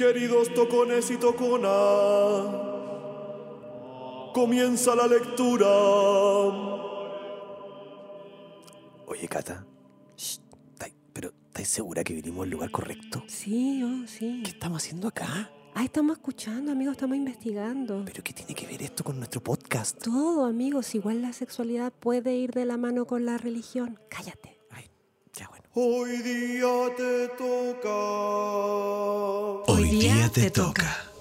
Queridos tocones y toconas, comienza la lectura. Oye, Cata. Shh, ¿estáis- pero ¿estáis segura que vinimos al lugar correcto? Sí, oh, sí. ¿Qué estamos haciendo acá? Ah, estamos escuchando, amigos, estamos investigando. ¿Pero qué tiene que ver esto con nuestro podcast? Todo, amigos, igual la sexualidad puede ir de la mano con la religión. Cállate. Hoy día te toca. Hoy día te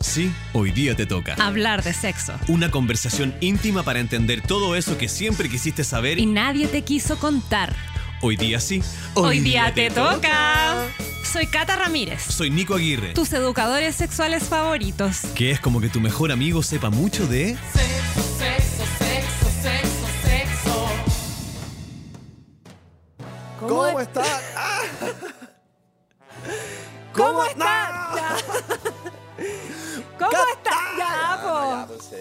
Sí, hoy día te toca. Hablar de sexo. Una conversación íntima para entender todo eso que siempre quisiste saber Y nadie te quiso contar. hoy día sí. Hoy, día, te toca. Soy Cata Ramírez, Soy Nico Aguirre, tus educadores sexuales favoritos. que es como que tu mejor amigo sepa mucho de... ¿Cómo, estás? ¡Ah! ¿Cómo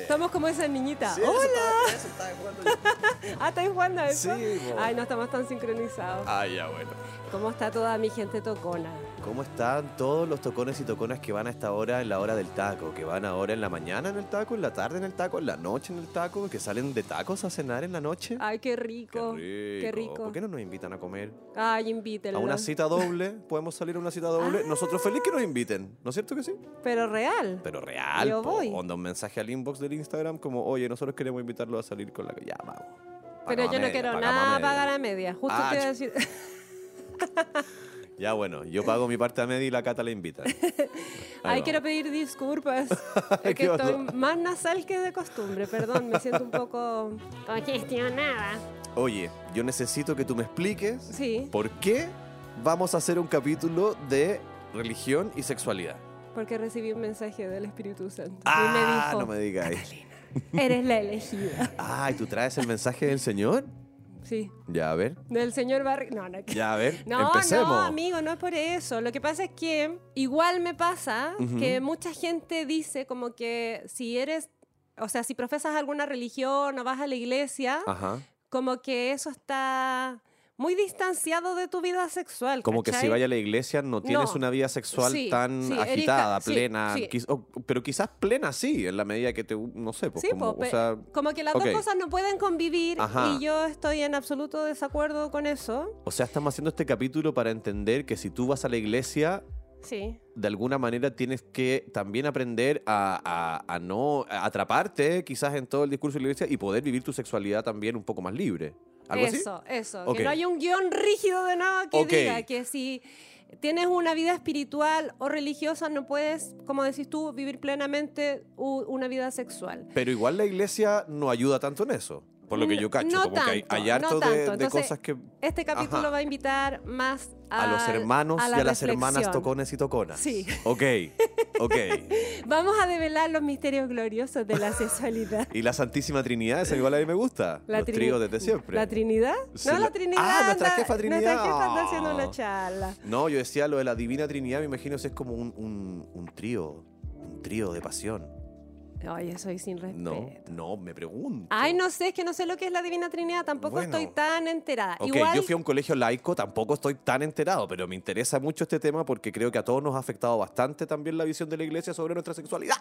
Estamos como esa niñita. Sí, eso Hola. estaba- eso estaba yo. Ah, ¿estáis jugando a eso? Sí. Ay, no estamos tan sincronizados. Ah, ya bueno. ¿Cómo está toda mi gente tocona? ¿Cómo están todos los tocones y toconas que van a esta hora en la hora del taco? Que van ahora en la mañana en el taco, en la tarde en el taco, en la noche en el taco, que salen de tacos a cenar en la noche. Ay, qué rico. Qué Qué rico. ¿Por qué no nos invitan a comer? Ay, invítenlo. A una cita doble, podemos salir a una cita doble. Ah. Nosotros feliz que nos inviten, ¿no es cierto que sí? Pero real. Pero real, Yo po. voy. onda un mensaje al inbox del Instagram como, oye, nosotros queremos invitarlo a salir con la ya vamos. Pero yo no quiero nada pagar a media. Justo Ah, te iba a ch- decir. Ya bueno, yo pago mi parte a media y la Cata la invita. Ahí Ay, quiero pedir disculpas. ¿Qué es que estoy más nasal que de costumbre. Perdón, me siento un poco congestionada. Oye, yo necesito que tú me expliques Sí, por qué vamos a hacer un capítulo de religión y sexualidad. porque recibí un mensaje del Espíritu Santo. y Ah, me dijo, no me digas. eres la elegida. Ah, ¿y tú traes el mensaje del Señor? Sí, Ya, a ver. del señor Barry. No, no. Ya, a ver. No, Empecemos. no, amigo, no es por eso. Lo que pasa es que igual me pasa que mucha gente dice como que si eres, o sea, si profesas alguna religión o vas a la iglesia, Ajá. como que eso está muy distanciado de tu vida sexual. Como que si vaya a la iglesia no tienes No. una vida sexual Sí, tan sí, agitada, plena. sí. quiz- o- pero quizás plena sí, en la medida que te, no sé, pues Sí, como, po, pe- o sea, como que las dos cosas no pueden convivir Ajá. y yo estoy en absoluto desacuerdo con eso. o sea, estamos haciendo este capítulo para entender que si tú vas a la iglesia, Sí. de alguna manera tienes que también aprender a, a- a no a atraparte quizás en todo el discurso de la iglesia y poder vivir tu sexualidad también un poco más libre. ¿Algo así? Eso, eso. Que no haya un guion rígido de nada que diga que si tienes una vida espiritual o religiosa no puedes, como decís tú, vivir plenamente una vida sexual. Pero igual la iglesia no ayuda tanto en eso, por lo que yo cacho. No como que hay, hay harto de- tanto. de, Entonces, cosas que Este capítulo Ajá. va a invitar más a, a los hermanos y a las hermanas tocones y toconas. Sí. Ok, ok. Vamos a develar los misterios gloriosos de la sexualidad. Y la Santísima Trinidad, esa igual a mí me gusta. La Los tríos desde siempre. ¿La Trinidad? Sí, no, la- la Trinidad. Ah, nuestra jefa Trinidad. Nuestra jefa anda haciendo una charla. No, yo decía lo de la Divina Trinidad, me imagino que es como un, un, un trío, un trío de pasión. Oye, soy sin respeto. No, no, me pregunto. Ay, no sé, es que no sé lo que es la Divina Trinidad, tampoco Bueno. estoy tan enterada. Ok, Igual, yo fui a un colegio laico, tampoco estoy tan enterado, pero me interesa mucho este tema porque creo que a todos nos ha afectado bastante también la visión de la iglesia sobre nuestra sexualidad.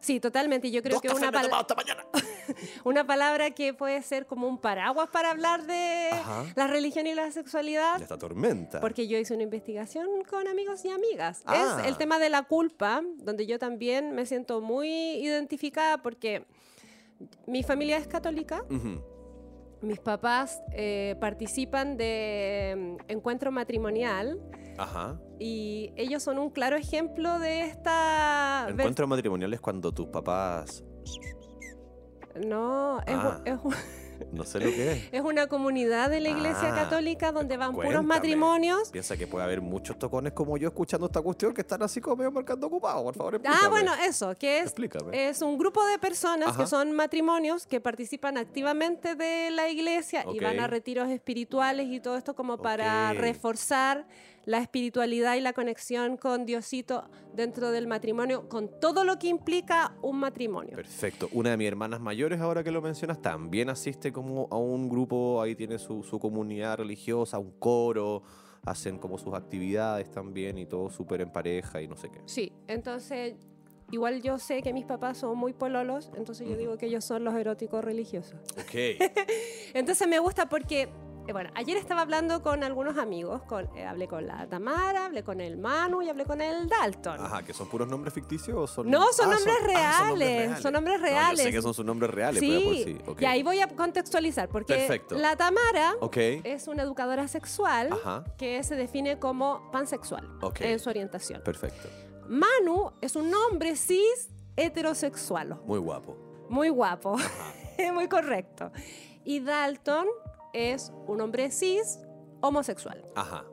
Sí, totalmente. Yo creo Dos que una, pal- mañana. una palabra que puede ser como un paraguas para hablar de Ajá. la religión y la sexualidad. De esta tormenta. Porque yo hice una investigación con amigos y amigas. Ah. Es el tema de la culpa, donde yo también me siento muy identificada porque mi familia es católica, mis papás eh, participan de mm, encuentro matrimonial Ajá. y ellos son un claro ejemplo de esta... Encuentros matrimoniales cuando tus papás. No, es, Ah. es un- No sé lo que es. es una comunidad de la iglesia Ah, católica donde van puros matrimonios. Piensa que puede haber muchos tocones como yo escuchando esta cuestión que están así como medio marcando ocupados. Por favor, explícame. Ah, bueno, eso, que es, Explícame. es un grupo de personas Ajá. que son matrimonios que participan activamente de la iglesia y van a retiros espirituales y todo esto como para reforzar la espiritualidad y la conexión con Diosito dentro del matrimonio, con todo lo que implica un matrimonio. Perfecto. Una de mis hermanas mayores, ahora que lo mencionas, también asiste como a un grupo, ahí tiene su, su comunidad religiosa, un coro, hacen como sus actividades también y todo súper en pareja y no sé qué. Sí, entonces igual yo sé que mis papás son muy pololos, entonces yo digo que ellos son los eróticos religiosos. Ok. Entonces me gusta porque, eh, bueno, ayer estaba hablando con algunos amigos, con, eh, hablé con la Tamara, hablé con el Manu y hablé con el Dalton. Ajá, ¿que son puros nombres ficticios o son...? No, son nombres ah, reales, son nombres No, yo sé reales. que son sus nombres reales, pero por Sí, y ahí voy a contextualizar, porque Perfecto. la Tamara Ok. es una educadora sexual Ajá. que se define como pansexual en su orientación. Perfecto. Manu es un hombre cis heterosexual, Muy guapo. muy guapo, muy correcto. Y Dalton es un hombre cis homosexual. Ajá.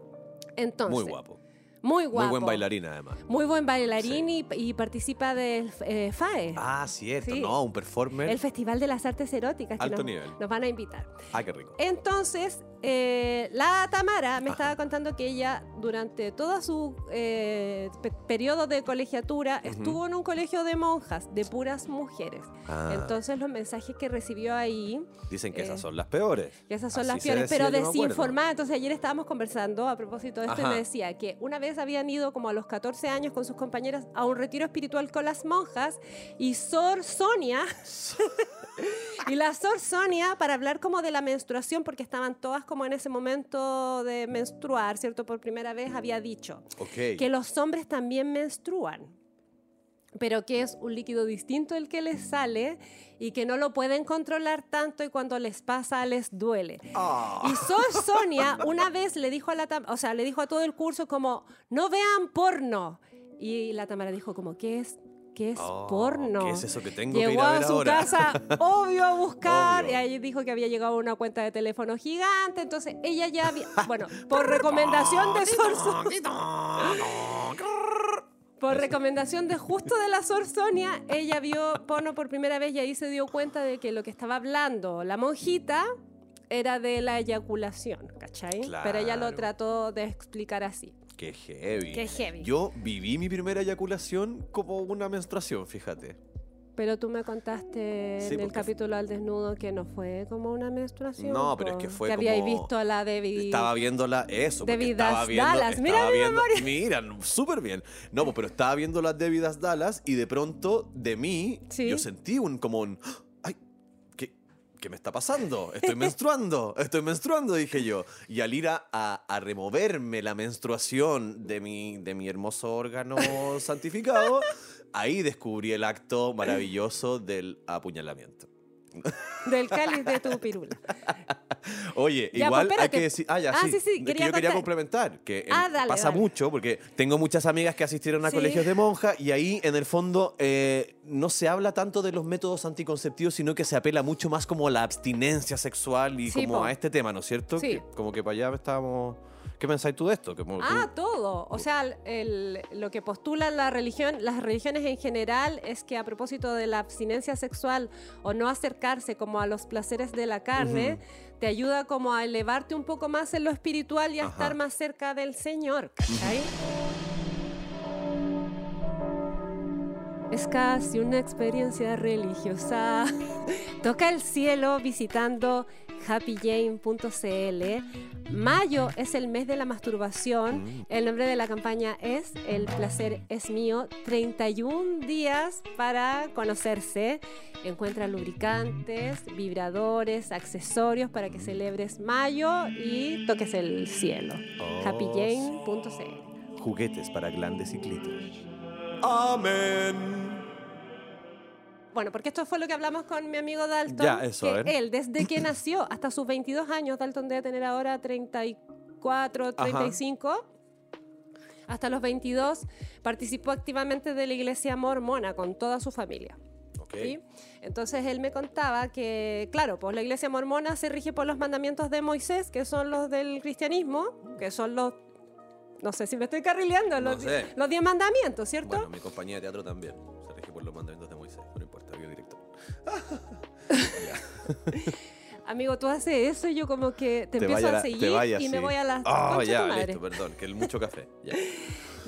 Entonces, Muy guapo. Muy guapo. Muy buen bailarín además. Muy buen bailarín y, y participa del eh, FAE. Ah, cierto. Sí. No, un performer. El Festival de las Artes Eróticas que Alto nos, nivel. nos van a invitar. Ah, qué rico. Entonces, eh, la Tamara me estaba contando que ella durante todo su eh, pe- periodo de colegiatura estuvo en un colegio de monjas, de puras mujeres. Ah. Entonces los mensajes que recibió ahí, Dicen que eh, esas son las peores. que esas son Así las peores, decía, pero desinformadas. Entonces ayer estábamos conversando a propósito de esto Ajá. y me decía que una vez habían ido como a los 14 años con sus compañeras a un retiro espiritual con las monjas y Sor Sonia... Y la Sor Sonia, para hablar como de la menstruación, porque estaban todas como en ese momento de menstruar, ¿cierto? Por primera vez había dicho Ok. que los hombres también menstruan, pero que es un líquido distinto el que les sale y que no lo pueden controlar tanto y cuando les pasa les duele. Ah. Y Sor Sonia una vez le dijo a la o sea, le dijo a todo el curso como, no vean porno. Y la Tamara dijo como, ¿qué es? ¿Qué es Oh, porno? ¿qué es eso que tengo que Llegó ir a ver su ahora? casa, obvio, a buscar. Obvio. Y ahí dijo que había llegado a una cuenta de teléfono gigante. Entonces ella ya había, bueno, por recomendación de Sor Por recomendación de justo de la Sor Sonia, ella vio porno por primera vez y ahí se dio cuenta de que lo que estaba hablando la monjita era de la eyaculación, ¿cachai? Pero ella lo Claro. trató de explicar así. Qué heavy. Qué heavy. Yo viví mi primera eyaculación como una menstruación, fíjate. Pero tú me contaste Sí, en el capítulo al desnudo que no fue como una menstruación. No, pero es que fue Que habíais como- visto a la Debbie. Estaba viéndola, eso, Debbie estaba viendo, Dallas. Mira estaba mi viendo, memoria. mira, súper bien. No, pero estaba viendo las Debbie Das Dallas y de pronto de mí Sí. yo sentí un como un, ay, ¿qué, qué me está pasando? Estoy menstruando, estoy menstruando, dije yo. Y al ir a, a- removerme la menstruación de mi, de mi hermoso órgano santificado, ahí descubrí el acto maravilloso del apuñalamiento. Del cáliz de tu pirula. Oye, Ya, igual pues, hay espérate. que decir. Ah, ya, Ah, sí. sí, sí, Es que quería yo quería complementar. Que en- Ah, dale, pasa dale. mucho porque tengo muchas amigas que asistieron a Sí. colegios de monjas y ahí, en el fondo, eh, no se habla tanto de los métodos anticonceptivos, sino que se apela mucho más como a la abstinencia sexual y como po. a este tema, ¿no es cierto? Sí. Que- como que para allá estábamos. ¿Qué pensáis tú de esto? Ah, todo. O sea, el- lo que postula la religión, las religiones en general, es que a propósito de la abstinencia sexual o no acercarse como a los placeres de la carne, te ayuda como a elevarte un poco más en lo espiritual y a Ajá. estar más cerca del Señor, ¿cachai? Es casi una experiencia religiosa. Toca el cielo visitando happyjane.cl. Mayo es el mes de la masturbación. El nombre de la campaña es El placer es mío. 31 días para conocerse. Encuentra lubricantes, vibradores, accesorios para que celebres mayo y toques el cielo. Oh, happyjane.cl. Juguetes para glandes y clítoris. Amén. Bueno, porque esto fue lo que hablamos con mi amigo Dalton. Ya, eso, que él, desde que nació hasta sus 22 años, Dalton debe tener ahora 34, 35. Hasta los 22 participó activamente de la iglesia mormona con toda su familia. Ok. ¿sí? Entonces él me contaba que, claro, pues la iglesia mormona se rige por los mandamientos de Moisés, que son los del cristianismo, que son los, no sé si me estoy carrileando, No los, los 10 mandamientos, ¿cierto? Bueno, mi compañía de teatro también. Por los mandamientos de Moisés. No importa, biodirector. Amigo, tú haces eso y yo como que te, empiezo vaya a seguir te vaya y me así. voy a las Ah, concha ya, tu madre. listo, perdón, que el mucho café. Ya.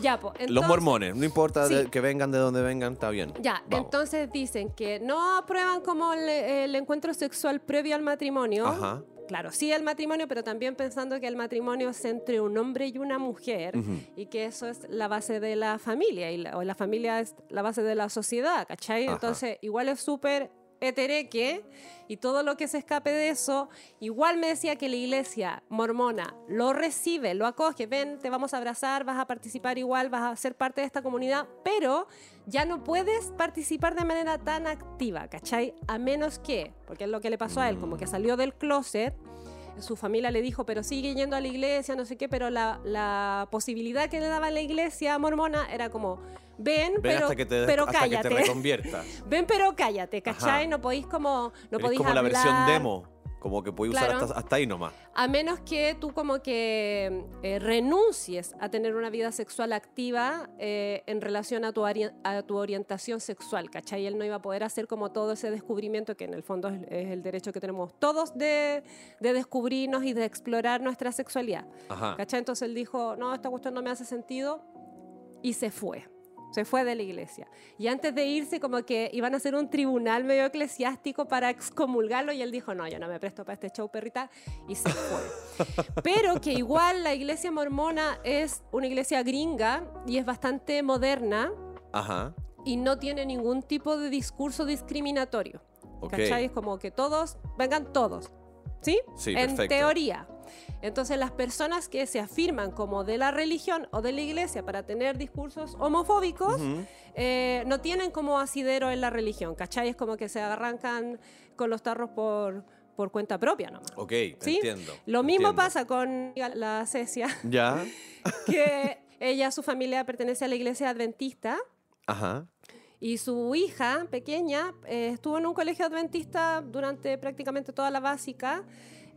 Ya, Los entonces- mormones, no importa de- Sí. que vengan de donde vengan, está bien. Ya, Vamos. entonces dicen que no aprueban como el, el encuentro sexual previo al matrimonio, Ajá. Claro, sí el matrimonio, pero también pensando que el matrimonio es entre un hombre y una mujer y que eso es la base de la familia y la, o la familia es la base de la sociedad, ¿cachai? Ajá. Entonces, igual es súper hetereque y todo lo que se escape de eso, igual me decía que la iglesia mormona lo recibe, lo acoge, ven, te vamos a abrazar, vas a participar igual, vas a ser parte de esta comunidad, pero ya no puedes participar de manera tan activa, ¿cachai? A menos que, porque es lo que le pasó a él, como que salió del closet, su familia le dijo, pero sigue yendo a la iglesia, no sé qué, pero la, la posibilidad que le daba la iglesia mormona era como, ven, Ven pero, hasta que te, pero hasta que te cállate. reconviertas. Ven, pero cállate, ¿cachai? Ajá. No podéis como. No podéis como la versión hablar, demo. Como que puedes usar Claro. hasta, hasta ahí nomás. A menos que tú como que eh, renuncies a tener una vida sexual activa eh, en relación a tu, ori- a tu orientación sexual, ¿cachai? Él no iba a poder hacer como todo ese descubrimiento que en el fondo es, es el derecho que tenemos todos de, de descubrirnos y de explorar nuestra sexualidad. Ajá. ¿Cachai? Entonces él dijo, no, esta cuestión no me hace sentido y se fue. Se fue de la iglesia. Y antes de irse, como que iban a hacer un tribunal medio eclesiástico para excomulgarlo. Y él dijo, no, yo no me presto para este show, perrita. Y se fue. Pero que igual la iglesia mormona es una iglesia gringa y es bastante moderna Ajá. y no tiene ningún tipo de discurso discriminatorio. Ok. ¿Cachai? Es como que todos, vengan todos. ¿Sí? Sí, en perfecto. teoría. Entonces las personas que se afirman como de la religión o de la iglesia para tener discursos homofóbicos eh, no tienen como asidero en la religión, ¿cachai? Es como que se arrancan con los tarros por, por cuenta propia nomás. Ok, ¿Sí? entiendo. Lo mismo entiendo. pasa con la Cecia, Ya. que ella, su familia pertenece a la iglesia adventista Ajá. y su hija pequeña eh, estuvo en un colegio adventista durante prácticamente toda la básica.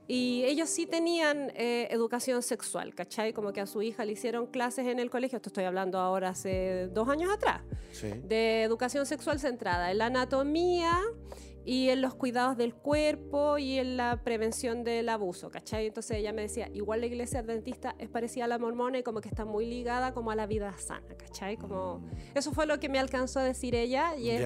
Y ellos sí tenían eh, educación sexual, ¿cachai? Como que a su hija le hicieron clases en el colegio, esto estoy hablando ahora hace dos años atrás, Sí. de educación sexual centrada en la anatomía y en los cuidados del cuerpo y en la prevención del abuso, ¿cachai? Entonces ella me decía, igual la iglesia adventista es parecida a la mormona y como que está muy ligada como a la vida sana, ¿cachai? Como, eso fue lo que me alcanzó a decir ella y es,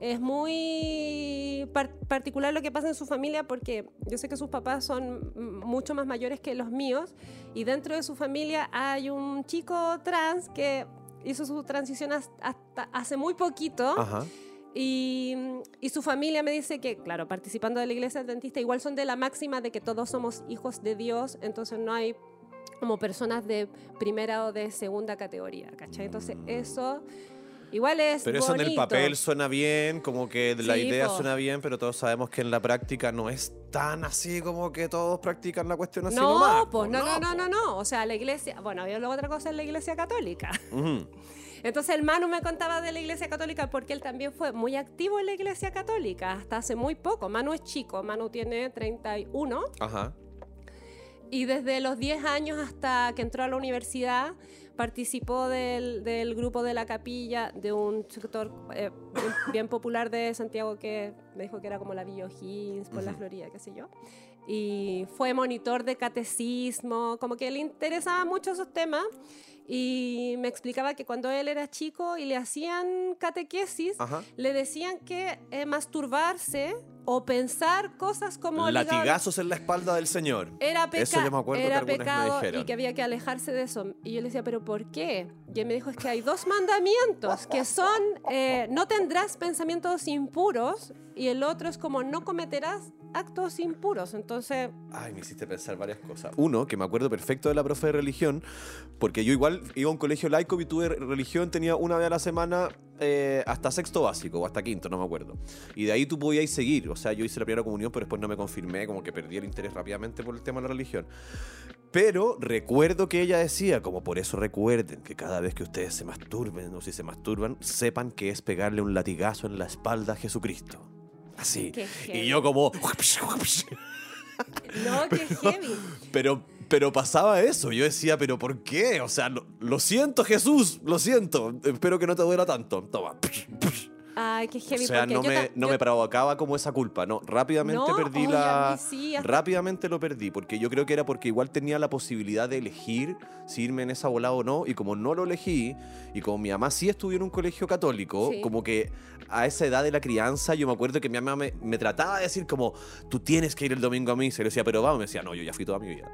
es muy par- particular lo que pasa en su familia porque yo sé que sus papás son mm, mucho más mayores que los míos y dentro de su familia hay un chico trans que hizo su transición has- hasta hace muy poquito Ajá. Y, y su familia me dice que, claro, participando de la iglesia adventista, igual son de la máxima de que todos somos hijos de Dios, entonces no hay como personas de primera o de segunda categoría, ¿cachai? Entonces eso igual es Pero eso en el bonito. papel suena bien, como que la Sí, idea po. suena bien, pero todos sabemos que en la práctica no es tan así como que todos practican la cuestión así No, nomás, pues no, no, no, po. no, no. O sea, la iglesia, bueno, había luego otra cosa en la iglesia católica. Ujú. Entonces el Manu me contaba de la iglesia católica porque él también fue muy activo en la iglesia católica hasta hace muy poco. Manu es chico, Manu tiene 31 Ajá. y desde los 10 años hasta que entró a la universidad participó del, del grupo de la capilla de un sector eh, bien, bien popular de Santiago que me dijo que era como la Villa O'Higgins por la Ujú. Florida, qué sé yo. Y fue monitor de catecismo, como que le interesaban mucho esos temas. Y me explicaba que cuando él era chico y le hacían catequesis, Ajá. le decían que eh, masturbarse o pensar cosas como Latigazos en la espalda del Señor. era, peca- Eso yo me acuerdo que era me pecado dijeron. y que había que alejarse de eso. Y yo le decía, ¿pero por qué? Y él me dijo, es que hay dos mandamientos que son, eh, no tendrás pensamientos impuros y el otro es como, no cometerás actos impuros. Entonces, Ay, me hiciste pensar varias cosas. Uno, que me acuerdo perfecto de la profe de religión, porque yo igual iba a un colegio laico y tuve religión, tenía una vez a la semana eh, hasta sexto básico o hasta quinto, no me acuerdo. Y de ahí tú podías seguir. O sea, yo hice la primera comunión, pero después no me confirmé, como que perdí el interés rápidamente por el tema de la religión. Pero recuerdo que ella decía, como por eso recuerden que cada vez que ustedes se masturben o si se masturban, sepan que es pegarle un latigazo en la espalda a Jesucristo. Así. Qué Y yo como... no, que heavy. Pero, pero pasaba eso. Yo decía, ¿pero por qué? O sea, lo, lo siento, Jesús, lo siento. Espero que no te duela tanto. Toma. Ay, qué heavy. o sea, no yo me, no yo- me provocaba como esa culpa. No, rápidamente No, perdí a la. sí, hasta- Rápidamente lo perdí, porque yo creo que era porque igual tenía la posibilidad de elegir si irme en esa bola o no. Y como no lo elegí, y como mi mamá sí estudió en un colegio católico, Sí. como que a esa edad de la crianza, yo me acuerdo que mi mamá me, me trataba de decir como, tú tienes que ir el domingo a misa. Y le decía, pero vamos, me decía, no, yo ya fui toda mi vida.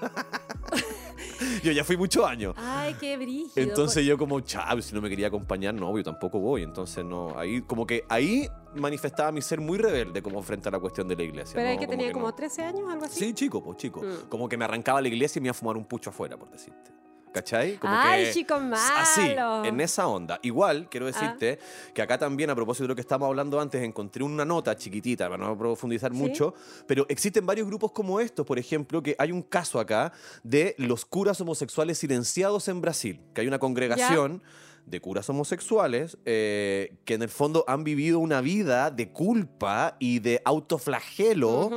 yo ya fui muchos años. Ay, qué brígido. Entonces yo como, chao, si no me quería acompañar, no, yo tampoco voy. Entonces no, ahí como que ahí manifestaba mi ser muy rebelde como frente a la cuestión de la iglesia. Pero ¿no? ahí que tenía como no. 13 años, algo así. Sí, chico, pues chico. Mm. Como que me arrancaba la iglesia y me iba a fumar un pucho afuera, por decirte. ¿Cachai? Como Ay, que- chico Así, malo. en esa onda. Igual, quiero Ah. decirte que acá también, a propósito de lo que estábamos hablando antes, encontré una nota chiquitita, para no profundizar Sí. mucho, pero existen varios grupos como estos, por ejemplo, que hay un caso acá de los curas homosexuales silenciados en Brasil, que hay una congregación de curas homosexuales eh, que en el fondo han vivido una vida de culpa y de autoflagelo.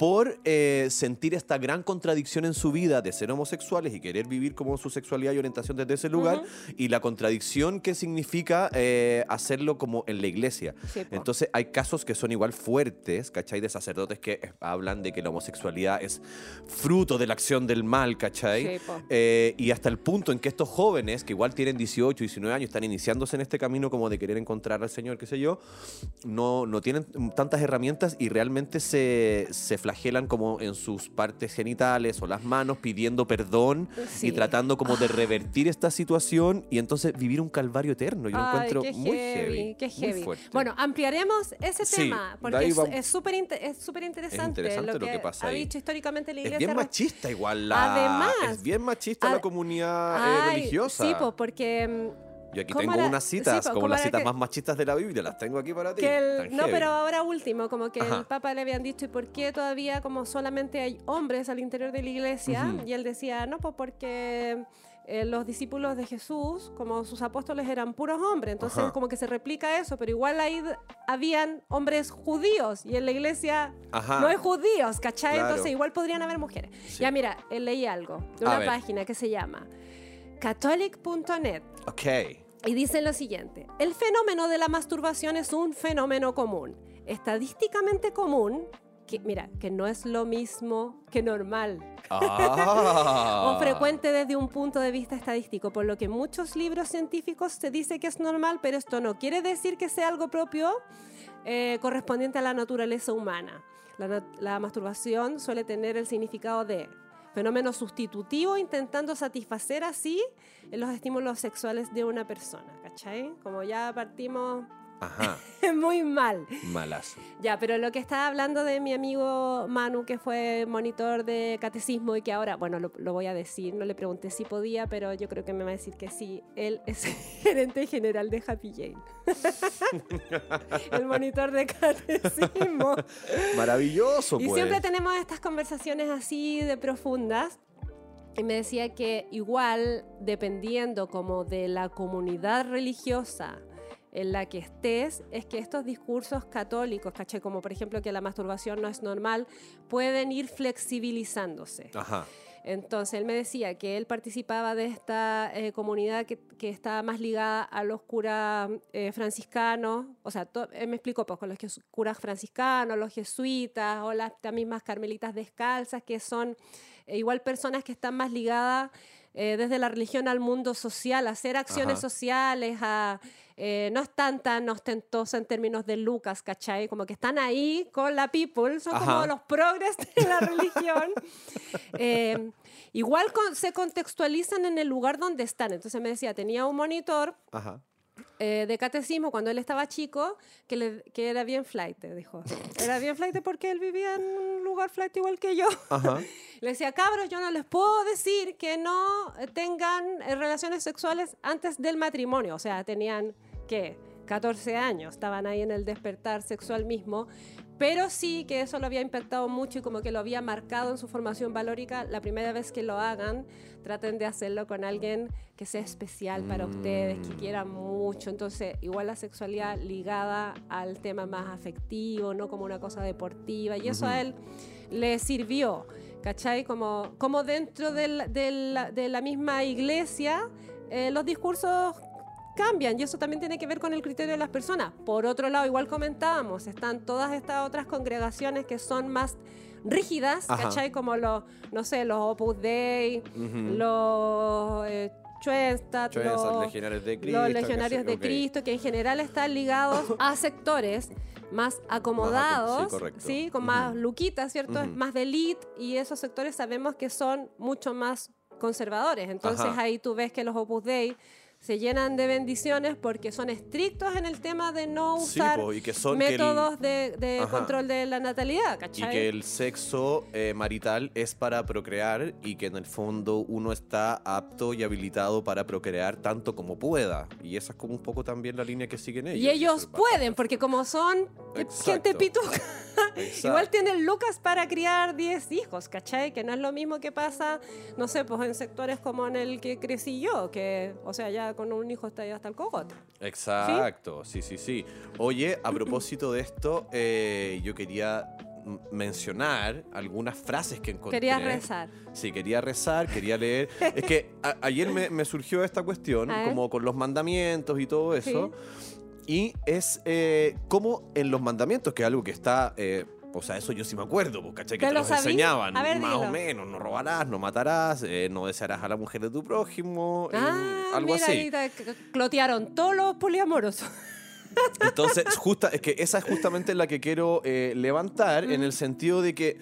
Por eh, sentir esta gran contradicción en su vida de ser homosexuales y querer vivir como su sexualidad y orientación desde ese lugar y la contradicción que significa eh, hacerlo como en la iglesia. Sí. Entonces hay casos que son igual fuertes, ¿cachai? De sacerdotes que eh, hablan de que la homosexualidad es fruto de la acción del mal, ¿cachai? Sí. Eh, y hasta el punto en que estos jóvenes, que igual tienen 18, 19 años, están iniciándose en este camino como de querer encontrar al Señor, qué sé yo, no, no tienen tantas herramientas y realmente se, se flagelan como en sus partes genitales o las manos pidiendo perdón Sí. y tratando como de revertir esta situación y entonces vivir un calvario eterno. Yo lo Ay, encuentro qué muy heavy. Qué muy heavy. fuerte. Bueno, ampliaremos ese Sí, tema porque es- es súper inte- es interesante, interesante lo lo que, que pasa ha ahí. dicho históricamente la es iglesia. bien re- machista igual la... Además- es bien machista la Ad- comunidad eh, Ay, religiosa. Sí, pues porque mm, Yo aquí ¿Cómo tengo unas citas, po, como ¿cómo las citas que- más machistas de la Biblia, las tengo aquí para ti. que el- Tan no, heavy. pero ahora último, como que Ajá. el Papa le habían dicho, ¿y por qué todavía como solamente hay hombres al interior de la iglesia? Y él decía, no, pues porque eh, los discípulos de Jesús, como sus apóstoles eran puros hombres, entonces Ajá. como que se replica eso, pero igual ahí habían hombres judíos y en la iglesia Ajá. no hay judíos, ¿cachai? Claro. Entonces igual podrían haber mujeres. Sí. Ya mira, eh, leí algo de una página que se llama catholic.net. Ok. Y dicen lo siguiente, el fenómeno de la masturbación es un fenómeno común, estadísticamente común, que mira, que no es lo mismo que normal, Ah. o frecuente desde un punto de vista estadístico, por lo que en muchos libros científicos se dice que es normal, pero esto no quiere decir que sea algo propio eh, correspondiente a la naturaleza humana. La masturbación suele tener el significado de fenómeno sustitutivo intentando satisfacer así los estímulos sexuales de una persona, ¿cachai? Como ya partimos Ajá. muy mal. Malazo. Ya, pero lo que estaba hablando de mi amigo Manu, que fue monitor de catecismo y que ahora, bueno, lo, lo voy a decir, no le pregunté si podía, pero yo creo que me va a decir que sí. Él es gerente general de Happy Jane. El monitor de catecismo. Maravilloso, Y pues. siempre tenemos estas conversaciones así de profundas. Y me decía que igual, dependiendo como de la comunidad religiosa en la que estés, es que estos discursos católicos, caché, como por ejemplo que la masturbación no es normal, pueden ir flexibilizándose. Ajá. Entonces él me decía que él participaba de esta eh, comunidad que, que está más ligada a los curas eh, franciscanos, o sea, to- él me explicó pues con los curas franciscanos, los jesuitas o las, las mismas carmelitas descalzas, que son eh, igual personas que están más ligadas desde la religión al mundo social, a hacer acciones Ajá. sociales, a, eh, no están tan ostentosas en términos de Lucas, ¿cachai? Como que están ahí con la people, son Ajá. como los progres de la religión. Eh, igual con- se contextualizan en el lugar donde están. Entonces me decía, tenía un monitor Ajá. eh, de catecismo cuando él estaba chico que, le- que era bien flight, dijo. Era bien flight porque él vivía en un lugar flight igual que yo. Ajá. Le decía, cabros, yo no les puedo decir que no tengan eh, relaciones sexuales antes del matrimonio. O sea, tenían, ¿qué? 14 años, estaban ahí en el despertar sexual mismo. Pero sí que eso lo había impactado mucho y como que lo había marcado en su formación valórica. La primera vez que lo hagan, traten de hacerlo con alguien que sea especial para ustedes, que quieran mucho. Entonces, igual la sexualidad ligada al tema más afectivo, no como una cosa deportiva. Y eso a él le sirvió, ¿cachai? Como, como dentro del- del- de la misma iglesia, eh, los discursos cambian y eso también tiene que ver con el criterio de las personas. Por otro lado, igual comentábamos, están todas estas otras congregaciones que son más rígidas, Ajá. ¿cachai? Como los, no sé, los Opus Dei, los eh, Schoenstatt, los, legionarios de Cristo. los que legionarios de. Cristo, que en general están ligados a sectores más acomodados, sí, con más luquitas, ¿cierto? Más de elite, y esos sectores sabemos que son mucho más conservadores. Entonces Ajá. ahí tú ves que los Opus Dei se llenan de bendiciones porque son estrictos en el tema de no Sí, usar po, y que son que el- métodos de, control de la natalidad, Y ¿cachai? que el sexo eh, marital es para procrear y que en el fondo uno está apto y habilitado para procrear tanto como pueda. Y esa es como un poco también la línea que siguen ellos. Y ellos pueden, porque como son Exacto. gente pituca, igual tienen lucas para criar 10 hijos, ¿cachai? Que no es lo mismo que pasa, no sé, pues en sectores como en el que crecí yo, que, o sea, ya con un hijo está ya hasta el cogote. Exacto, sí, sí, sí. Oye, a propósito de esto, eh, yo quería mencionar algunas frases que encontré. Querías rezar. Sí, quería rezar, quería leer. es que ayer me, me surgió esta cuestión, como con los mandamientos y todo eso. Y es eh, como en los mandamientos, que es algo que está... eh, o sea, eso yo sí me acuerdo, pues, ¿cachai? Que ¿Te te lo los sabí? enseñaban, A ver, más o menos. No robarás, no matarás, eh, no desearás a la mujer de tu prójimo, eh, Ah, algo mira, así. ahí te c- clotearon todos los poliamorosos. Entonces, justa, es que esa es justamente la que quiero eh, levantar en el sentido de que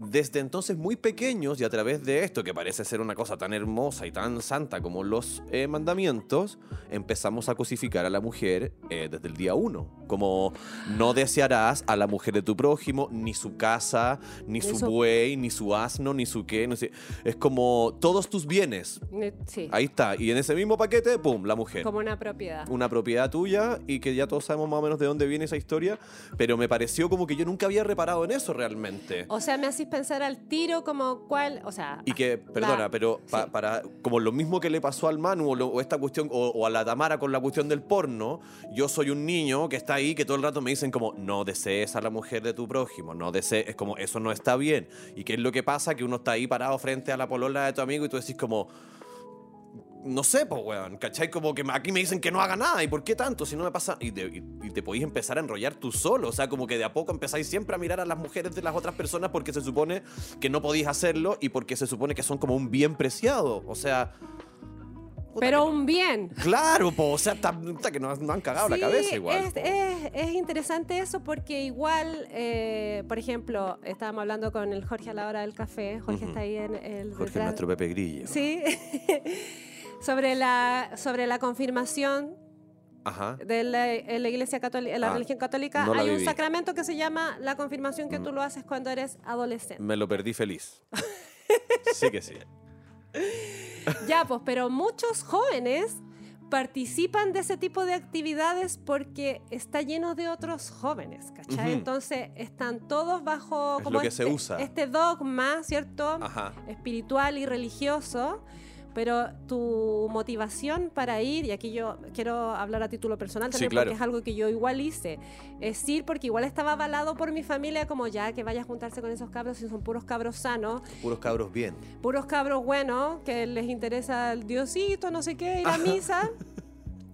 desde entonces muy pequeños y a través de esto que parece ser una cosa tan hermosa y tan santa como los eh, mandamientos, empezamos a cosificar a la mujer eh, desde el día uno. Como no desearás a la mujer de tu prójimo, ni su casa, ni, su buey, ni su asno, ni su qué, no sé. Es como todos tus bienes. Sí, Ahí está. Y en ese mismo paquete, ¡pum! La mujer como una propiedad. una propiedad tuya y que ya todos sabemos más o menos de dónde viene esa historia, pero me pareció como que yo nunca había reparado en eso realmente. O sea, me haces pensar al tiro como cuál, o sea... Y que, perdona, la- pero pa- sí. para como lo mismo que le pasó al Manu o, lo- o esta cuestión, o, o a la Tamara con la cuestión del porno, yo soy un niño que está ahí que todo el rato me dicen como, no desees a la mujer de tu prójimo, no desees, es como, eso no está bien. ¿Y qué es lo que pasa? Que uno está ahí parado frente a la polola de tu amigo y tú decís como... No sé, pues, weón, ¿cachai? Como que aquí me dicen que no haga nada, ¿y por qué tanto? Si no me pasa. Y te, y- y te podéis empezar a enrollar tú solo, o sea, como que de a poco empezáis siempre a mirar a las mujeres de las otras personas porque se supone que no podéis hacerlo y porque se supone que son como un bien preciado, o sea. Pero un bien. Claro, po, o sea, está, está que nos, han cagado la cabeza igual. Es, es- es interesante eso porque igual, eh, por ejemplo, estábamos hablando con el Jorge a la hora del café. Jorge está ahí en el Jorge, detrás. nuestro Pepe Grillo. Sí. sobre la sobre la confirmación Ajá. de la, en la iglesia católica, la Ah, religión católica, no la hay un viví. sacramento que se llama la confirmación que Mm. tú lo haces cuando eres adolescente. Me lo perdí feliz. sí que sí. Ya, pues, pero muchos jóvenes participan de ese tipo de actividades porque está lleno de otros jóvenes, ¿cachai? Ujú. Entonces están todos bajo Es como lo que se este, usa. este dogma, ¿cierto? Ajá. Espiritual y religioso. Pero tu motivación para ir, y aquí yo quiero hablar a título personal Sí, también claro. porque es algo que yo igual hice, es ir porque igual estaba avalado por mi familia como ya que vaya a juntarse con esos cabros y son puros cabros sanos, Puros cabros bien. puros cabros buenos que les interesa el diosito, no sé qué, ir a misa.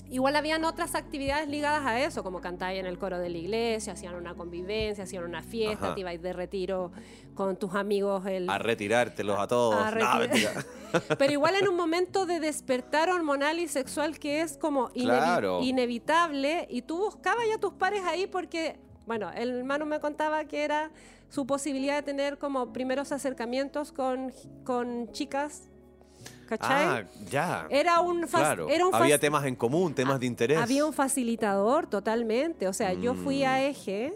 Igual habían otras actividades ligadas a eso, como cantar en el coro de la iglesia, hacían una convivencia, hacían una fiesta, Ajá. te ibas de retiro con tus amigos. El... A retirártelos a todos. A No, mentira. Pero igual en un momento de despertar hormonal y sexual que es como inevi- Claro. inevitable y tú buscabas ya tus pares ahí porque, bueno, el hermano me contaba que era su posibilidad de tener como primeros acercamientos con, con chicas, ¿cachai? Ah, ya. Era un, Claro. era un fac- Había temas en común, temas de interés. había un facilitador totalmente. O sea, yo fui a Mm. eje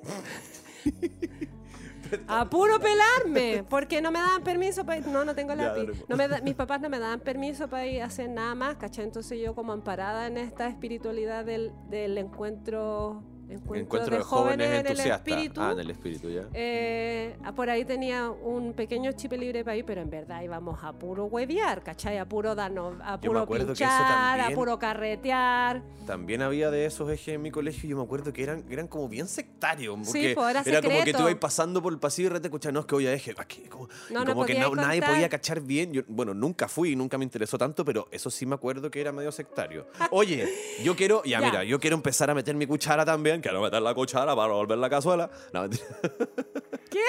a puro pelarme, porque no me daban permiso para ir. No, no tengo lápiz. po. No me da- mis papás no me daban permiso para ir a hacer nada más, ¿cachai? Entonces yo como amparada en esta espiritualidad del, del encuentro encuentro, Encuentro de jóvenes, en el entusiastas. espíritu. Ah, en el espíritu, ya. Eh, por ahí tenía un pequeño chip libre para ir, pero en verdad íbamos a puro huevear, ¿cachai? A puro darnos, a puro pinchar, a puro carretear. También había de esos ejes en mi colegio y yo me acuerdo que eran, eran como bien sectarios. Porque pues, era como que tú ibas pasando por el pasillo y de repente no, es que voy a eje. aquí", como, No, y no como que nadie podía cachar bien. Yo, bueno, nunca fui, nunca me interesó tanto, pero eso sí me acuerdo que era medio sectario. Oye, yo quiero, ya, Ya. mira, yo quiero empezar a meter mi cuchara también. Quiero meter la cuchara para volver la cazuela. No. ¿Qué?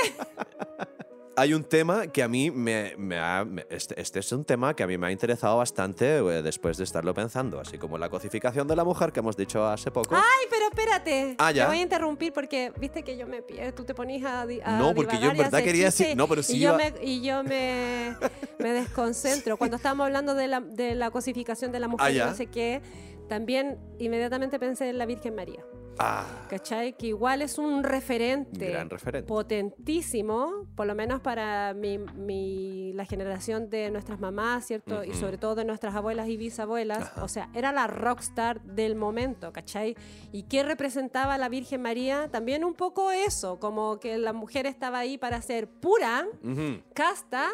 Hay un tema que a mí me, me ha... este, este es un tema que a mí me ha interesado bastante eh, después de estarlo pensando, así como la cosificación de la mujer que hemos dicho hace poco. Ay, pero espérate. Ah, ya. Te voy a interrumpir porque viste que yo me pierdo. Tú te ponías a, a No, porque yo en verdad quería decir- no, pero sí y yo iba- me y yo me, me desconcentro cuando estábamos hablando de la, de la cosificación de la mujer Ah, no sé qué. También inmediatamente pensé en la Virgen María. Ah, ¿Cachai? Que igual es un referente. Gran referente. Potentísimo, por lo menos para mi, mi- la generación de nuestras mamás, ¿cierto? Y Ujú. sobre todo de nuestras abuelas y bisabuelas. Ajá. O sea, era la rockstar del momento, ¿cachai? ¿Y qué representaba la Virgen María? También un poco eso, como que la mujer estaba ahí para ser pura, ujú. casta.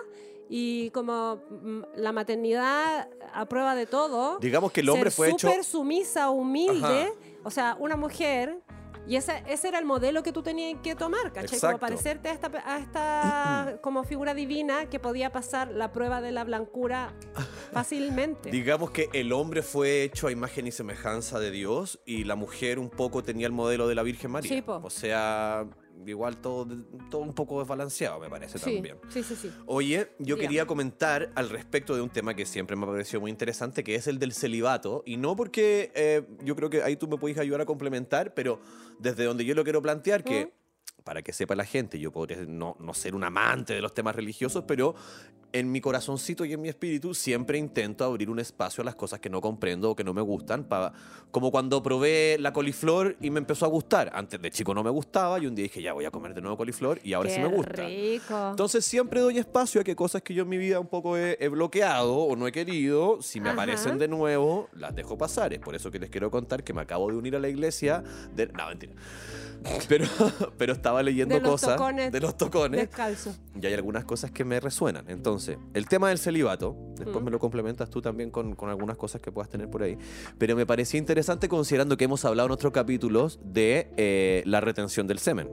Y como mm, la maternidad a prueba de todo, Digamos que el hombre ser fue hecho... súper sumisa, humilde. Ajá. O sea, una mujer. Y ese, ese era el modelo que tú tenías que tomar, ¿cachai? Exacto. Como parecerte a esta, a esta como figura divina que podía pasar la prueba de la blancura fácilmente. Digamos que el hombre fue hecho a imagen y semejanza de Dios y la mujer un poco tenía el modelo de la Virgen María. Sí, po. O sea, igual todo, todo un poco desbalanceado, me parece sí, también. sí, sí, sí. Oye, yo Dígame. quería comentar al respecto de un tema que siempre me ha parecido muy interesante, que es el del celibato. Y no porque eh, yo creo que ahí tú me puedes ayudar a complementar, pero desde donde yo lo quiero plantear, que ¿Mm? Para que sepa la gente, yo podría no, no ser un amante de los temas religiosos, pero en mi corazoncito y en mi espíritu siempre intento abrir un espacio a las cosas que no comprendo o que no me gustan. como cuando probé la coliflor y me empezó a gustar. Antes de chico no me gustaba y un día dije, ya voy a comer de nuevo coliflor y ahora sí Qué me gusta. rico. Entonces siempre doy espacio a que cosas que yo en mi vida un poco he, he bloqueado o no he querido, si me Ajá. aparecen de nuevo, las dejo pasar. Es por eso que les quiero contar que me acabo de unir a la iglesia. De... No, mentira. Pero, pero estaba leyendo De los cosas tocones de los tocones Descalzo. y hay algunas cosas que me resuenan. Entonces, el tema del celibato, después Mm. me lo complementas tú también con, con algunas cosas que puedas tener por ahí, pero me parecía interesante considerando que hemos hablado en otros capítulos de eh, la retención del semen.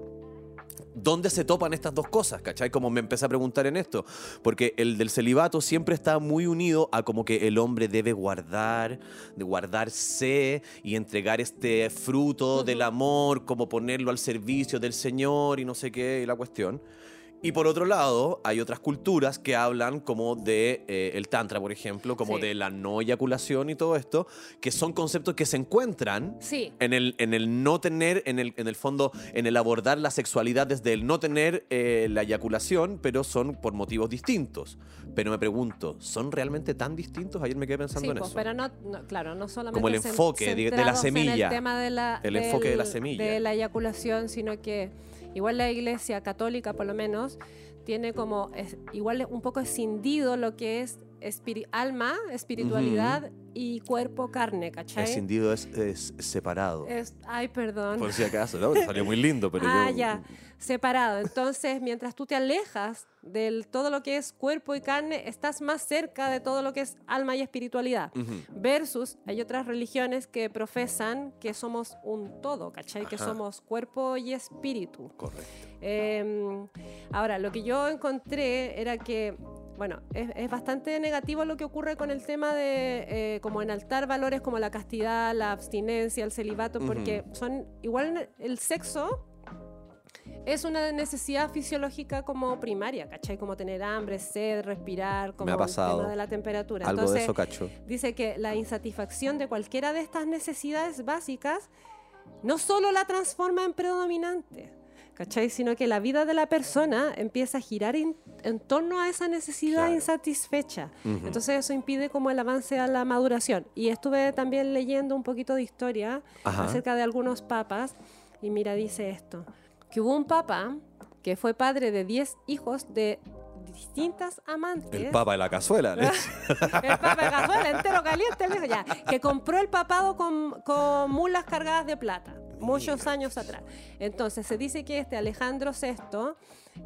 ¿Dónde se topan estas dos cosas? ¿Cachai? Como me empecé a preguntar en esto. Porque el del celibato siempre está muy unido a como que el hombre debe guardar, de guardarse y entregar este fruto del amor, como ponerlo al servicio del Señor y no sé qué, y la cuestión. Y por otro lado, hay otras culturas que hablan como de eh, el tantra, por ejemplo, como Sí. de la no eyaculación y todo esto, que son conceptos que se encuentran Sí. en el, en el no tener, en el, en el fondo, en el abordar la sexualidad desde el no tener eh, la eyaculación, pero son por motivos distintos. Pero me pregunto, ¿son realmente tan distintos? Ayer me quedé pensando Sí, en pues, eso. pero no, no- claro, no solamente Como el enfoque de- de la centrados en semilla. el tema de la, El enfoque de la del- semilla. de la eyaculación, sino que igual la iglesia católica, por lo menos, tiene como es- igual un poco escindido lo que es espiri- alma, espiritualidad y cuerpo, carne, ¿cachai? Escindido es, es separado. Es- ay, perdón. Por si acaso, ¿no? Salió muy lindo, pero ah, yo... ya, separado. Entonces, mientras tú te alejas de todo lo que es cuerpo y carne, estás más cerca de todo lo que es alma y espiritualidad. Ujú. Versus, hay otras religiones que profesan que somos un todo, ¿cachai? Que Ajá. somos cuerpo y espíritu. Correcto. Eh, ahora, lo que yo encontré era que, bueno, es, es bastante negativo lo que ocurre con el tema de eh, como enaltar valores como la castidad, la abstinencia, el celibato, porque son igual el sexo es una necesidad fisiológica como primaria, ¿cachai? Como tener hambre, sed, respirar, como ha pasado el tema de la temperatura. Algo Entonces, de eso cacho. dice que la insatisfacción de cualquiera de estas necesidades básicas no solo la transforma en predominante, ¿cachai? Sino que la vida de la persona empieza a girar en, en torno a esa necesidad Claro. insatisfecha. Ujú. Entonces eso impide como el avance a la maduración. Y estuve también leyendo un poquito de historia Ajá. acerca de algunos papas y mira, dice esto, que hubo un papa que fue padre de 10 hijos de distintas amantes. El papa de la cazuela. ¿eh? El papa de cazuela entero caliente, el ya. Que compró el papado con, con mulas cargadas de plata. Muchos años atrás. Entonces se dice que este Alejandro VI,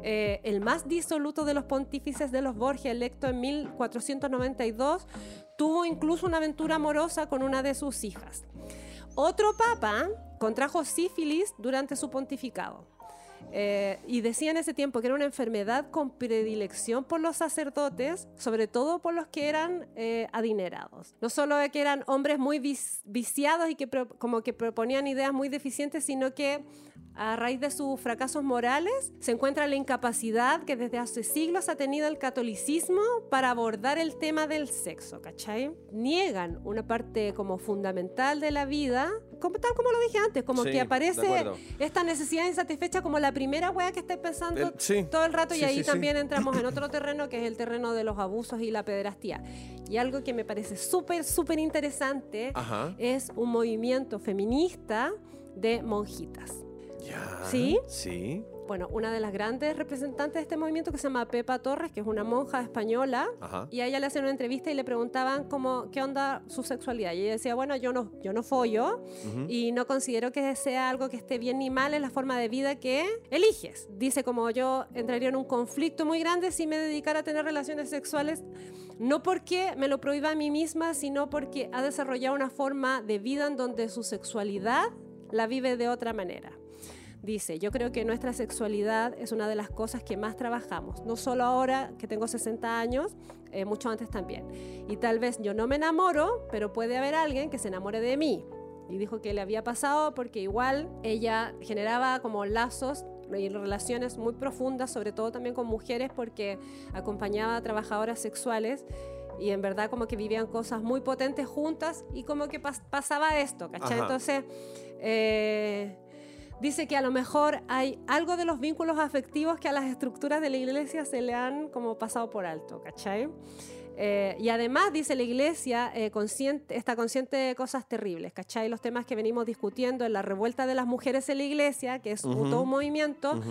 eh, el más disoluto de los pontífices de los Borgia, electo en 1492, tuvo incluso una aventura amorosa con una de sus hijas. Otro papa contrajo sífilis durante su pontificado. Eh, y decía en ese tiempo que era una enfermedad con predilección por los sacerdotes, sobre todo por los que eran eh, adinerados. No solo que eran hombres muy viciados y que pro- como que proponían ideas muy deficientes, sino que a raíz de sus fracasos morales se encuentra la incapacidad que desde hace siglos ha tenido el catolicismo para abordar el tema del sexo, ¿cachai? Niegan una parte como fundamental de la vida, como, tal como lo dije antes, como Sí, que de aparece esta necesidad insatisfecha como la primera wea que estáis pensando El- sí. todo el rato y Sí, ahí sí, sí. también entramos en otro terreno que es el terreno de los abusos y la pederastía. Y algo que me parece súper, súper interesante Ajá. es un movimiento feminista de monjitas. Ya. ¿Sí? Sí. Bueno, una de las grandes representantes de este movimiento que se llama Pepa Torres, que es una monja española, Ajá. y a ella le hacían una entrevista y le preguntaban cómo, qué onda su sexualidad. Y ella decía, bueno, yo no, yo no follo y no considero que sea algo que esté bien ni mal, es la forma de vida que eliges. Dice como yo entraría en un conflicto muy grande si me dedicara a tener relaciones sexuales, no porque me lo prohíba a mí misma, sino porque ha desarrollado una forma de vida en donde su sexualidad la vive de otra manera. Dice, yo creo que nuestra sexualidad es una de las cosas que más trabajamos, no solo ahora que tengo 60 años, eh, mucho antes también. Y tal vez yo no me enamoro, pero puede haber alguien que se enamore de mí. Y dijo que le había pasado porque igual ella generaba como lazos y relaciones muy profundas, sobre todo también con mujeres, porque acompañaba a trabajadoras sexuales y en verdad como que vivían cosas muy potentes juntas y como que pas- pasaba esto, ¿cachai? Ajá. Entonces, eh, dice que a lo mejor hay algo de los vínculos afectivos que a las estructuras de la iglesia se le han como pasado por alto, ¿cachai? Eh, y además, dice la iglesia, eh, consciente, está consciente de cosas terribles, ¿cachai? Los temas que venimos discutiendo en la revuelta de las mujeres en la iglesia, que es todo un movimiento,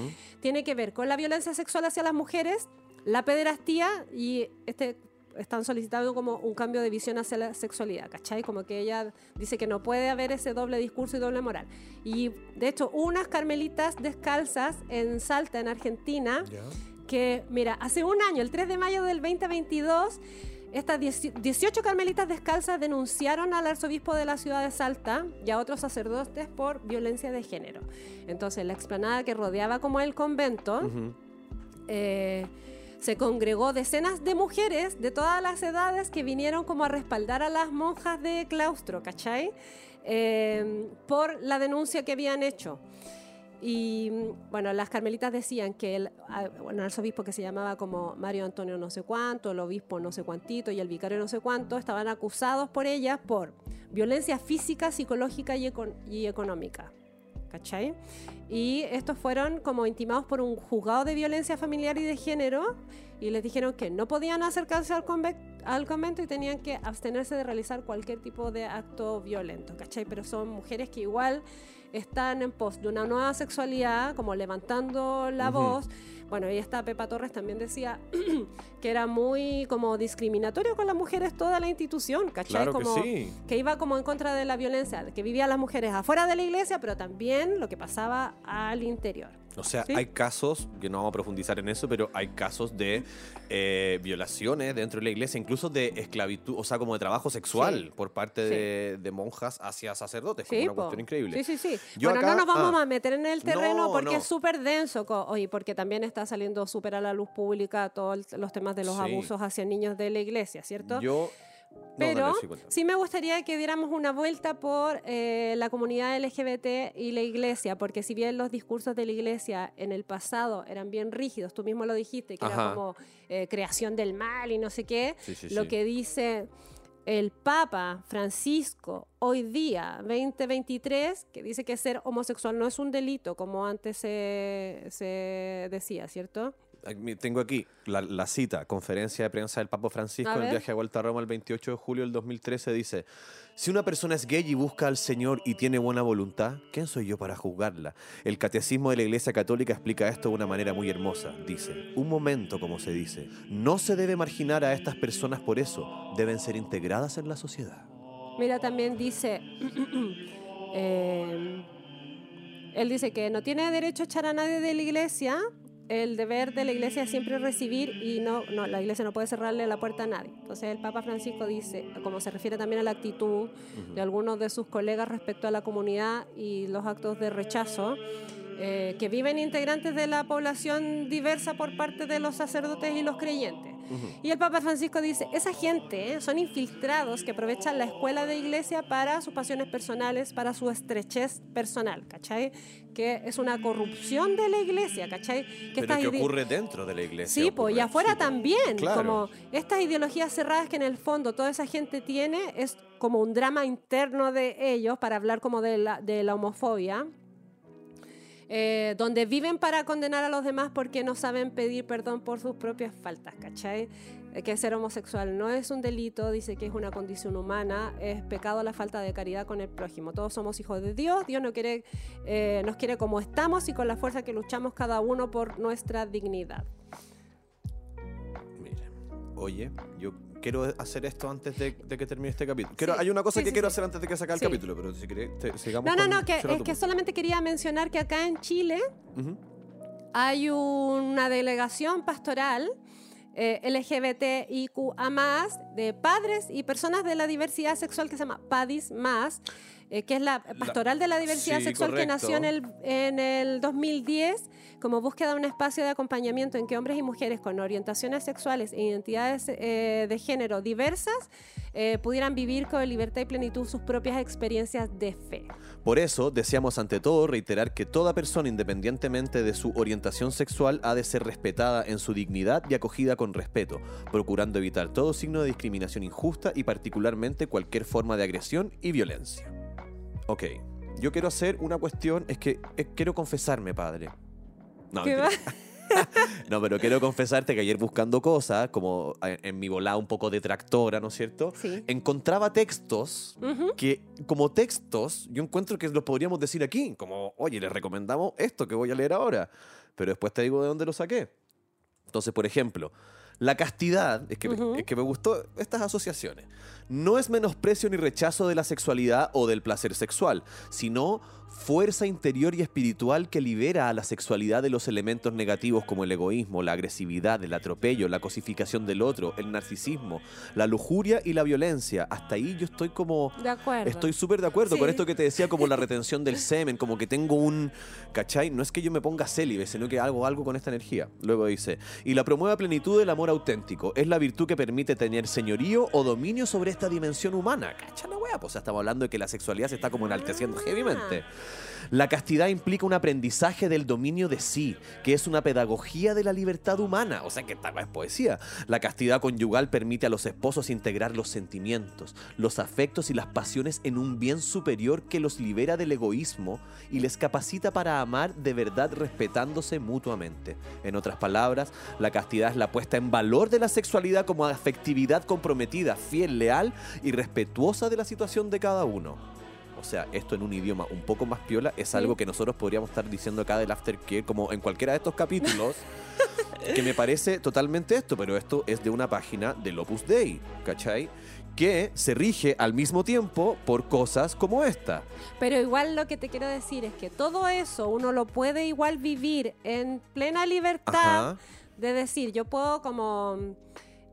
tiene que ver con la violencia sexual hacia las mujeres, la pederastía y este están solicitando como un cambio de visión hacia la sexualidad, ¿cachai? Como que ella dice que no puede haber ese doble discurso y doble moral. Y de hecho, unas carmelitas descalzas en Salta, en Argentina, que, mira, hace un año, el 3 de mayo del 2022, estas 10 18 carmelitas descalzas denunciaron al arzobispo de la ciudad de Salta y a otros sacerdotes por violencia de género. Entonces, la explanada que rodeaba como el convento, Ujú. eh, se congregó decenas de mujeres de todas las edades que vinieron como a respaldar a las monjas de claustro, ¿cachai? Eh, por la denuncia que habían hecho. Y bueno, las carmelitas decían que el, ah, bueno, el arzobispo que se llamaba como Mario Antonio no sé cuánto, el obispo no sé cuantito y el vicario no sé cuánto, estaban acusados por ellas por violencia física, psicológica y, econ- y económica. ¿Cachai? Y estos fueron como intimados por un juzgado de violencia familiar y de género y les dijeron que no podían acercarse al, al convento y tenían que abstenerse de realizar cualquier tipo de acto violento, ¿cachai? Pero son mujeres que igual están en pos de una nueva sexualidad, como levantando la Ujú. voz. Bueno, y esta Pepa Torres también decía que era muy como discriminatorio con las mujeres toda la institución, ¿cachai? Claro que como, sí. que iba como en contra de la violencia, que vivían las mujeres afuera de la iglesia, pero también lo que pasaba al interior. O sea, ¿Sí? hay casos, que no vamos a profundizar en eso, pero hay casos de eh, violaciones dentro de la iglesia, incluso de esclavitud, o sea, como de trabajo sexual Sí. por parte de, de monjas hacia sacerdotes, como Sí, una po. cuestión increíble. Sí, sí, sí. Yo bueno, acá- no nos vamos ah. a meter en el terreno No, porque no. es súper denso, oye, porque también está saliendo súper a la luz pública todos los temas de los abusos hacia niños de la iglesia, ¿cierto? Yo. Pero sí, me gustaría que diéramos una vuelta por eh, la comunidad LGBT y la iglesia, porque si bien los discursos de la iglesia en el pasado eran bien rígidos, tú mismo lo dijiste, que era como eh, creación del mal y no sé qué, Sí, sí, lo sí. que dice el Papa Francisco hoy día, 2023, que dice que ser homosexual no es un delito, como antes se, se decía, ¿cierto? Tengo aquí la, la cita, conferencia de prensa del Papa Francisco en el viaje a vuelta a Roma el 28 de julio del 2013. Dice, si una persona es gay y busca al Señor y tiene buena voluntad, ¿quién soy yo para juzgarla? El catecismo de la Iglesia Católica explica esto de una manera muy hermosa. Dice, un momento, como se dice, no se debe marginar a estas personas por eso, deben ser integradas en la sociedad. Mira, también dice, eh, Él dice que no tiene derecho a echar a nadie de la iglesia. El deber de la iglesia es siempre recibir y no, no, la iglesia no puede cerrarle la puerta a nadie. Entonces el Papa Francisco dice, como se refiere también a la actitud de algunos de sus colegas respecto a la comunidad y los actos de rechazo, eh, que viven integrantes de la población diversa por parte de los sacerdotes y los creyentes. Y el Papa Francisco dice, esa gente eh, son infiltrados que aprovechan la escuela de iglesia para sus pasiones personales, para su estrechez personal, ¿cachai? Que es una corrupción de la iglesia, ¿cachai? Pero estas que ocurre dentro de la iglesia. Sí, pues, y ocurre, afuera sí, po. también. Claro. Como estas ideologías cerradas que en el fondo toda esa gente tiene es como un drama interno de ellos para hablar como de la, de la homofobia. Eh, donde viven para condenar a los demás porque no saben pedir perdón por sus propias faltas, ¿cachai? Eh, Que ser homosexual no es un delito, dice que es una condición humana, es pecado la falta de caridad con el prójimo. Todos somos hijos de Dios, Dios no quiere, eh, nos quiere como estamos y con la fuerza que luchamos cada uno por nuestra dignidad. Mira, oye, yo quiero hacer esto antes de, de que termine este capítulo. Quiero, Sí, hay una cosa sí, que sí, quiero hacer antes de que acabe el capítulo, pero si querés, te- sigamos No, no, con- no, que, es que solamente quería mencionar que acá en Chile hay una delegación pastoral eh, LGBTIQA+, de padres y personas de la diversidad sexual que se llama PADIS+, eh, que es la pastoral de la diversidad sí, sexual que nació en el, en el 2010 como búsqueda de un espacio de acompañamiento en que hombres y mujeres con orientaciones sexuales e identidades eh, de género diversas eh, pudieran vivir con libertad y plenitud sus propias experiencias de fe. Por eso, deseamos ante todo reiterar que toda persona, independientemente de su orientación sexual, ha de ser respetada en su dignidad y acogida con respeto, procurando evitar todo signo de discriminación injusta y particularmente cualquier forma de agresión y violencia. Ok, yo quiero hacer una cuestión, es que eh, quiero confesarme, padre. No, ¿Qué no, pero quiero confesarte que ayer buscando cosas, como en, en mi volada un poco detractora, ¿no es cierto? Sí. Encontraba textos que como textos yo encuentro que los podríamos decir aquí, como, oye, les recomendamos esto que voy a leer ahora, pero después te digo de dónde lo saqué. Entonces, por ejemplo, la castidad, es que, es que me gustó estas asociaciones, no es menosprecio ni rechazo de la sexualidad o del placer sexual, sino fuerza interior y espiritual que libera a la sexualidad de los elementos negativos como el egoísmo, la agresividad, el atropello, la cosificación del otro, el narcisismo, la lujuria y la violencia. Hasta ahí yo estoy como... De acuerdo. Estoy súper de acuerdo con esto que te decía, como la retención del semen, como que tengo un. ¿Cachai? No es que yo me ponga célibe, sino que hago algo con esta energía. Luego dice: Y la promueve a plenitud del amor auténtico. Es la virtud que permite tener señorío o dominio sobre esta dimensión humana. ¿Cacha la wea? Pues o sea, estamos hablando de que la sexualidad se está como enalteciendo Ah. heavymente. La castidad implica un aprendizaje del dominio de sí, que es una pedagogía de la libertad humana. O sea que wea es poesía. La castidad conyugal permite a los esposos integrar los sentimientos, los afectos y las pasiones en un bien superior que los libera del egoísmo y les capacita para amar de verdad respetándose mutuamente. En otras palabras, la castidad es la puesta en valor de la sexualidad como afectividad comprometida, fiel, leal y respetuosa de la situación de cada uno. O sea, esto en un idioma un poco más piola es algo que nosotros podríamos estar diciendo acá del aftercare, como en cualquiera de estos capítulos, que me parece totalmente esto, pero esto es de una página del Opus Dei, ¿cachai? Que se rige al mismo tiempo por cosas como esta. Pero igual lo que te quiero decir es que todo eso uno lo puede igual vivir en plena libertad Ajá. de decir, yo puedo como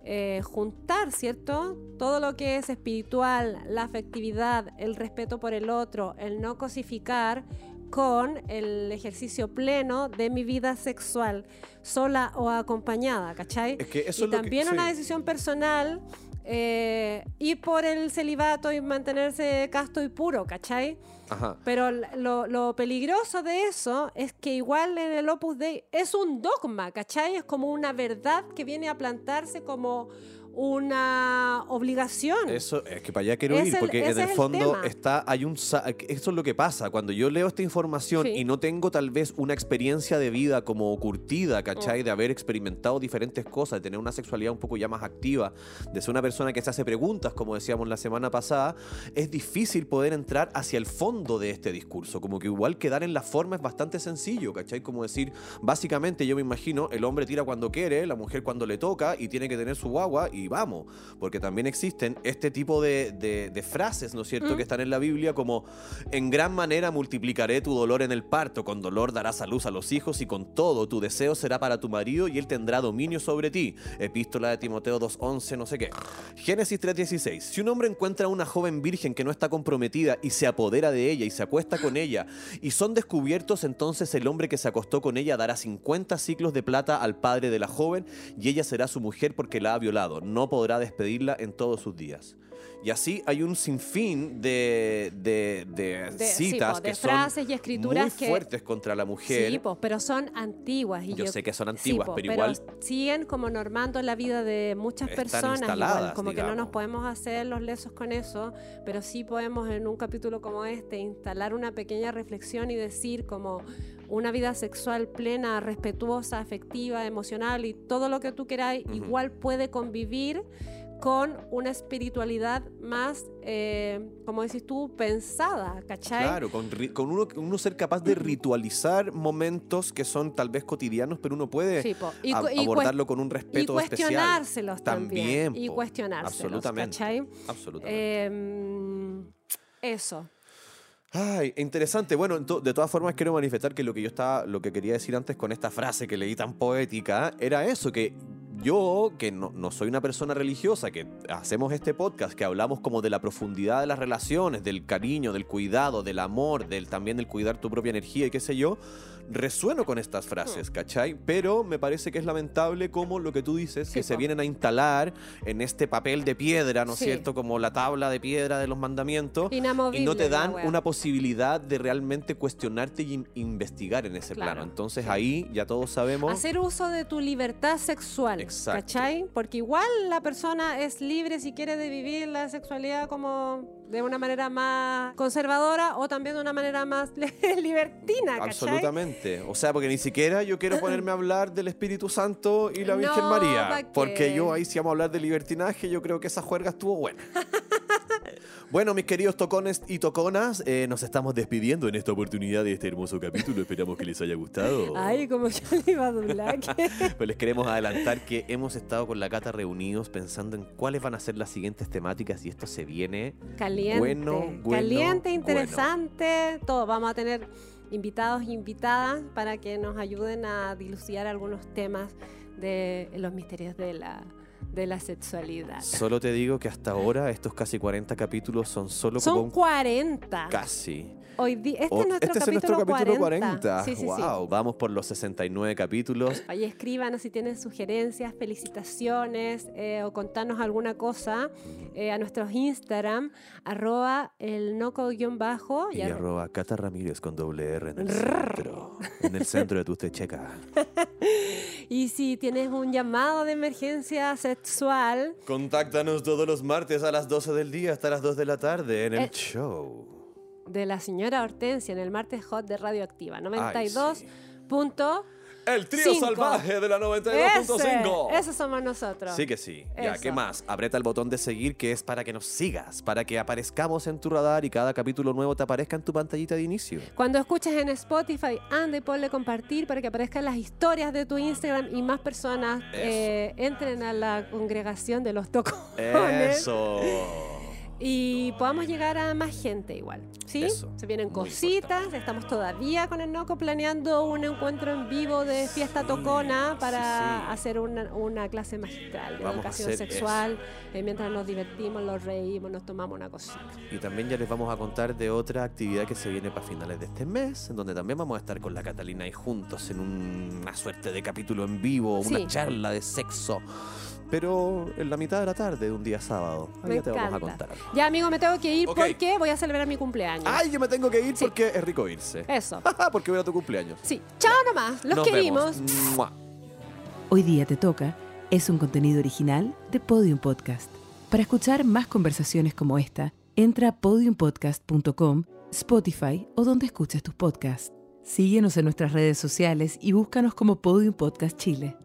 eh, juntar, ¿cierto? Todo lo que es espiritual, la afectividad, el respeto por el otro, el no cosificar con el ejercicio pleno de mi vida sexual, sola o acompañada, ¿cachai? Es que eso y es lo que- también una decisión personal eh, ir por el celibato y mantenerse casto y puro, ¿cachai? Ajá. Pero lo, lo peligroso de eso es que igual en el Opus Dei es un dogma, ¿cachai? Es como una verdad que viene a plantarse como una obligación. Eso es que para allá quiero Es ir, porque en el fondo está, hay un eso es lo que pasa. Cuando yo leo esta información Sí. y no tengo tal vez una experiencia de vida como curtida, ¿cachai? Mm. De haber experimentado diferentes cosas, de tener una sexualidad un poco ya más activa, de ser una persona que se hace preguntas, como decíamos la semana pasada, es difícil poder entrar hacia el fondo de este discurso. Como que igual quedar en la forma es bastante sencillo, ¿cachai? Como decir, básicamente yo me imagino, el hombre tira cuando quiere, la mujer cuando le toca y tiene que tener su guagua y y vamos, porque también existen este tipo de, de- de frases, ¿no es cierto?, Mm. que están en la Biblia como, en gran manera multiplicaré tu dolor en el parto, con dolor darás a luz a los hijos y con todo tu deseo será para tu marido y él tendrá dominio sobre ti. Epístola de Timoteo 2.11, no sé qué. Génesis 3.16. Si un hombre encuentra a una joven virgen que no está comprometida y se apodera de ella y se acuesta con ella y son descubiertos, entonces el hombre que se acostó con ella dará 50 ciclos de plata al padre de la joven y ella será su mujer porque la ha violado. No podrá despedirla en todos sus días. Y así hay un sinfín de, de, de De- sí, citas po, de que son frases y escrituras muy que- fuertes contra la mujer. Sí, pues, pero son antiguas. Y Yo sé que son antiguas, po, pero igual- siguen como normando la vida de muchas personas. igual, instaladas, como que no digamos. nos podemos hacer los lesos con eso, pero sí podemos en un capítulo como este instalar una pequeña reflexión y decir como una vida sexual plena, respetuosa, afectiva, emocional y todo lo que tú queráis, Ujú. igual puede convivir con una espiritualidad más, eh, como decís tú, pensada, ¿cachai? Claro, con, uno, uno ser capaz de ritualizar momentos que son tal vez cotidianos, pero uno puede Sí. Y y abordarlo con un y respeto especial. cuestionárselos también. También, y cuestionárselos, Absolutamente. ¿cachai? Absolutamente. Em, eso. Ay, interesante. Bueno, de todas formas quiero manifestar que lo que yo estaba, lo que quería decir antes con esta frase que leí tan poética, era eso, que yo, que no, no soy una persona religiosa, que hacemos este podcast, que hablamos como de la profundidad de las relaciones, del cariño, del cuidado, del amor, del también del cuidar tu propia energía y qué sé yo, resueno con estas frases, ¿cachai? Pero me parece que es lamentable como lo que tú dices, Sí, que se vienen a instalar en este papel de piedra, ¿no es Sí. cierto? Como la tabla de piedra de los mandamientos. Inamovible. Y no te dan una posibilidad de realmente cuestionarte y in- investigar en ese Claro. plano. Entonces ahí ya todos sabemos. Hacer uso de tu libertad sexual, Exacto. ¿cachai? Porque igual la persona es libre si quiere de vivir la sexualidad como de una manera más conservadora o también de una manera más libertina, ¿cachai? Absolutamente. O sea, porque ni siquiera yo quiero ponerme a hablar del Espíritu Santo y la Virgen No, María. ¿pa' Porque yo ahí si vamos a hablar de libertinaje, yo creo que esa juerga estuvo buena. Bueno, mis queridos tocones y toconas, eh, nos estamos despidiendo en esta oportunidad de este hermoso capítulo. Esperamos que les haya gustado. Ay, como yo le iba a doblar. Pero les queremos adelantar que hemos estado con la Cata reunidos pensando en cuáles van a ser las siguientes temáticas y esto se viene. Caliente. Bueno, bueno, caliente, bueno. interesante. Todo. Vamos a tener invitados e invitadas para que nos ayuden a dilucidar algunos temas de los misterios de la, de la sexualidad. Solo te digo que hasta ahora estos casi 40 capítulos son solo como Son un 40. casi. Hoy di- este es nuestro este es capítulo, nuestro capítulo 40. 40. Sí, sí, sí. wow, vamos por los 69 capítulos. Oye, escríbanos si tienen sugerencias, felicitaciones eh, o contarnos alguna cosa eh, a nuestros Instagram, arroba el noco-bajo Y y arro- arroba Cata Ramírez con doble R en el centro. En el centro de tu techeca. Y si tienes un llamado de emergencia sexual, Contáctanos todos los martes a las 12 del día hasta las 2 de la tarde en el Eh, show. De la señora Hortensia en el martes hot de Radioactiva, Ay, 92. sí. punto- El trío Cinco. salvaje de la Ese, 92.5. ese somos nosotros. Sí que sí. Ya. ¿qué más? Aprieta el botón de seguir que es para que nos sigas, para que aparezcamos en tu radar y cada capítulo nuevo te aparezca en tu pantallita de inicio. Cuando escuches en Spotify, anda y ponle compartir para que aparezcan las historias de tu Instagram y más personas eh, entren a la congregación de los tocones. Eso. Y podamos llegar a más gente igual. ¿Sí? Eso, Se vienen muy cositas. importante. Estamos todavía con el Noco planeando un encuentro en vivo de fiesta tocona para sí, sí. hacer una, una clase magistral de Vamos educación sexual. eh, mientras nos divertimos, nos reímos, nos tomamos una cosita. Y también ya les vamos a contar de otra actividad que se viene para finales de este mes, en donde también vamos a estar con la Catalina ahí juntos en un- una suerte de capítulo en vivo, una charla de sexo. Pero en la mitad de la tarde de un día sábado. Ahí Me ya te vamos a encanta. contar. Ya, amigo, me tengo que ir Ok. porque voy a celebrar mi cumpleaños. Ay, yo me tengo que ir Sí. porque es rico irse. Eso. porque voy a tu cumpleaños. Sí. Chao nomás. Los Nos querimos. vemos. Mua. Hoy día te toca es un contenido original de Podium Podcast. Para escuchar más conversaciones como esta, entra a podiumpodcast.com, Spotify o donde escuches tus podcasts. Síguenos en nuestras redes sociales y búscanos como Podium Podcast Chile.